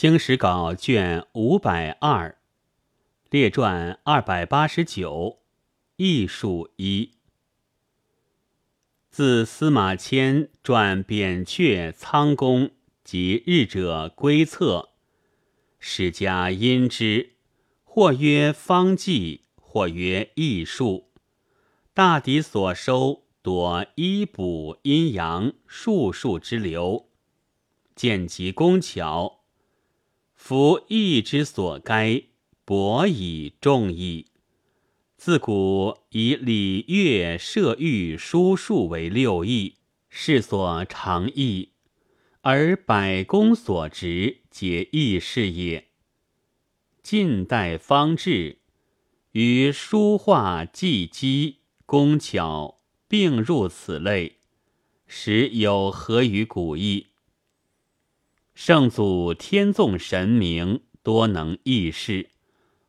清史稿卷五百二，列传二百八十九，艺术一。自司马迁传扁鹊仓公及日者归策，史家因之，或曰方剂，或曰艺术。大抵所收多医卜阴阳术数之流，见及工巧。夫义之所该，博以众义。自古以礼乐射御书数为六艺，是所长义；而百工所职，皆义事也。近代方志，于书画技击工巧并入此类，实有合于古义。圣祖天纵神明，多能易事，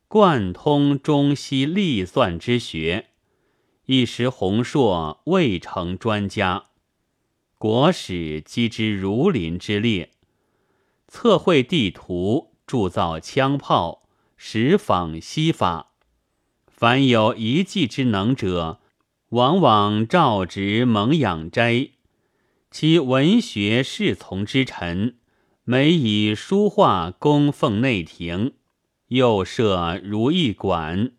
贯通中西历算之学，一时弘硕，未成专家。国史积之如林之列，测绘地图，铸造枪炮，实仿西法。凡有一技之能者，往往召职蒙养斋，其文学侍从之臣。每以书画供奉内廷，又设如意馆，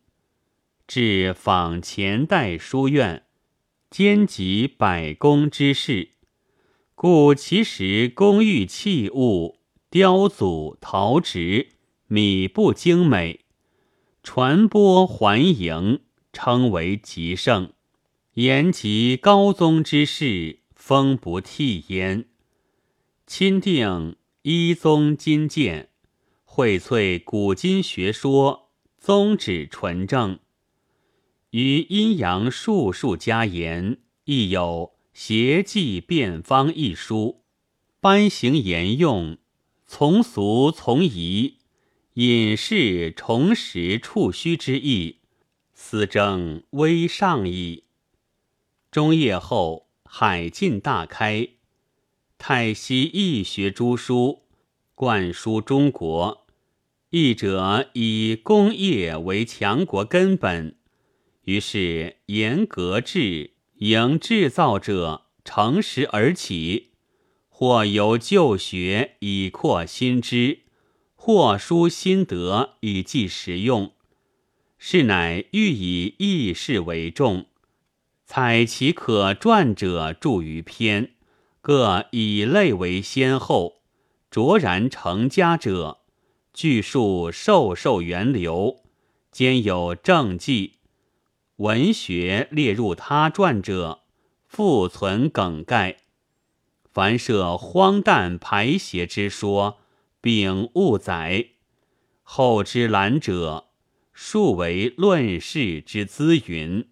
至仿前代书院，兼及百工之事，故其实工玉器物、雕组、陶植、米布精美，传播环迎，称为极盛。言及高宗之事，风不替焉。钦定。一宗金鉴，荟萃古今学说，宗旨纯正。于阴阳术数家言，亦有邪计变方一书，颁行言用，从俗从宜，隐士重实处虚之意，思正微上矣。中叶后，海禁大开。太息易学诸书，灌输中国。译者以工业为强国根本，于是严格制，迎制造者乘时而起，或由旧学以扩新知，或书心得以记实用。是乃欲以易事为重，采其可传者著于篇。各以类为先后，卓然成家者，据述授受源流，兼有政绩；文学列入他传者，复存梗概。凡涉荒诞排邪之说，并误载。后之览者，数为论事之资云。